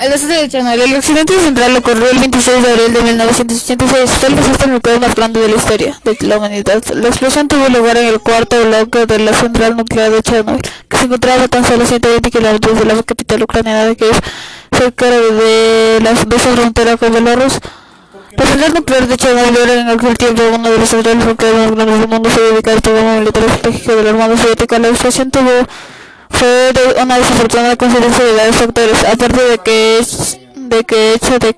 El desastre de Chernobyl. El accidente central ocurrió el 26 de abril de 1986. Fue el desastre nuclear más grande de la historia de la humanidad. La explosión tuvo lugar en el cuarto bloque de la central nuclear de Chernobyl, que se encontraba tan solo 120 kilómetros de la capital ucraniana de Kiev, cerca de la, de esa frontera con Belarus. La central nuclear de Chernobyl era en aquel tiempo una de las centrales nucleares más grandes del mundo. Se dedicaba al programa militar estratégico de la Armada Soviética. La explosión tuvo fue una desafortunada coincidencia de varios factores, aparte de que es de que hecho de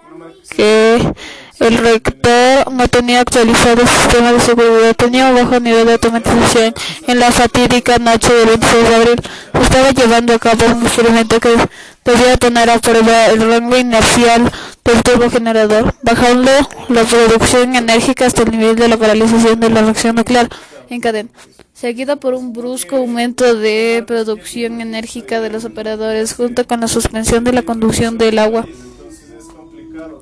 que el rector no tenía actualizado el sistema de seguridad, tenía un bajo nivel de automatización. En la fatídica noche del 26 de abril se estaba llevando a cabo un experimento que debía poner a prueba el rango inercial del turbogenerador, bajando la producción enérgica hasta el nivel de la paralización de la reacción nuclear en cadena seguida por un brusco aumento de producción enérgica de los operadores, junto con la suspensión de la conducción del agua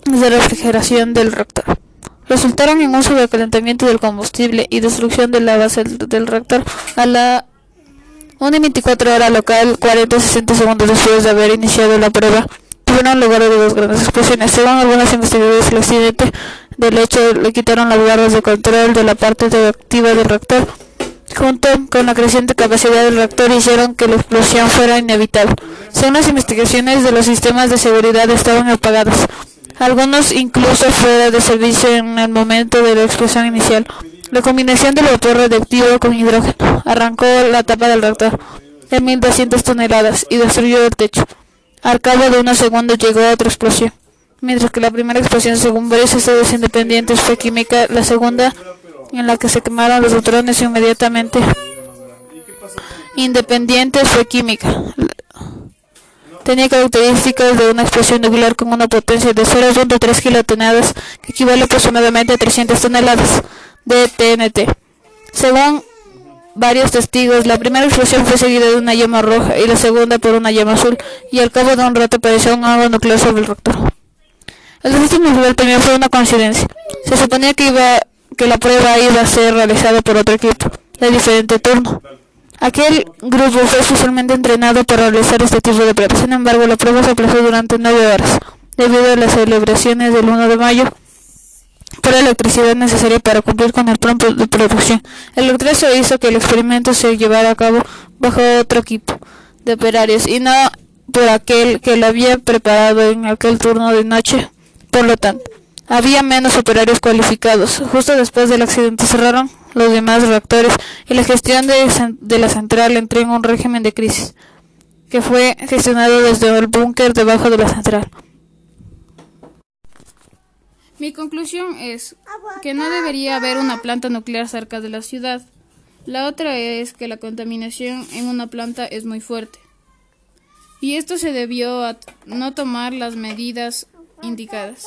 de refrigeración del reactor. Resultaron en un sobrecalentamiento del combustible y destrucción de la base del reactor a la 1 y 24 hora local, 40-60 segundos después de haber iniciado la prueba. Tuvieron lugar dos grandes explosiones. Según algunas investigaciones, el accidente del hecho le quitaron las barras de control de la parte activa del reactor junto con la creciente capacidad del reactor hicieron que la explosión fuera inevitable. Según las investigaciones de los sistemas de seguridad estaban apagados, algunos incluso fuera de servicio en el momento de la explosión inicial. La combinación del vapor radiactivo con hidrógeno arrancó la tapa del reactor de 1200 toneladas y destruyó el techo. Al cabo de unos segundos llegó otra explosión. Mientras que la primera explosión, según varios estudios independientes, fue química, la segunda en la que se quemaron los neutrones inmediatamente independientes fue química. Tenía características de una explosión nuclear con una potencia de 0.3 kilotoneladas, que equivale aproximadamente a 300 toneladas de TNT. Según varios testigos, la primera explosión fue seguida de una llama roja y la segunda por una llama azul, y al cabo de un rato apareció un agua nuclear sobre el reactor. El desastre nuclear también fue una coincidencia. Se suponía que iba que la prueba iba a ser realizada por otro equipo de diferente turno. Aquel grupo fue especialmente entrenado para realizar este tipo de pruebas. Sin embargo, la prueba se aplazó durante nueve horas, debido a las celebraciones del 1 de mayo por la electricidad necesaria para cumplir con el plan de producción. El retraso hizo que el experimento se llevara a cabo bajo otro equipo de operarios y no por aquel que lo había preparado en aquel turno de noche. Por lo tanto, había menos operarios cualificados. Justo después del accidente cerraron los demás reactores y la gestión de, la central entró en un régimen de crisis, que fue gestionado desde el búnker debajo de la central. Mi conclusión es que no debería haber una planta nuclear cerca de la ciudad. La otra es que la contaminación en una planta es muy fuerte. Y esto se debió a no tomar las medidas indicadas.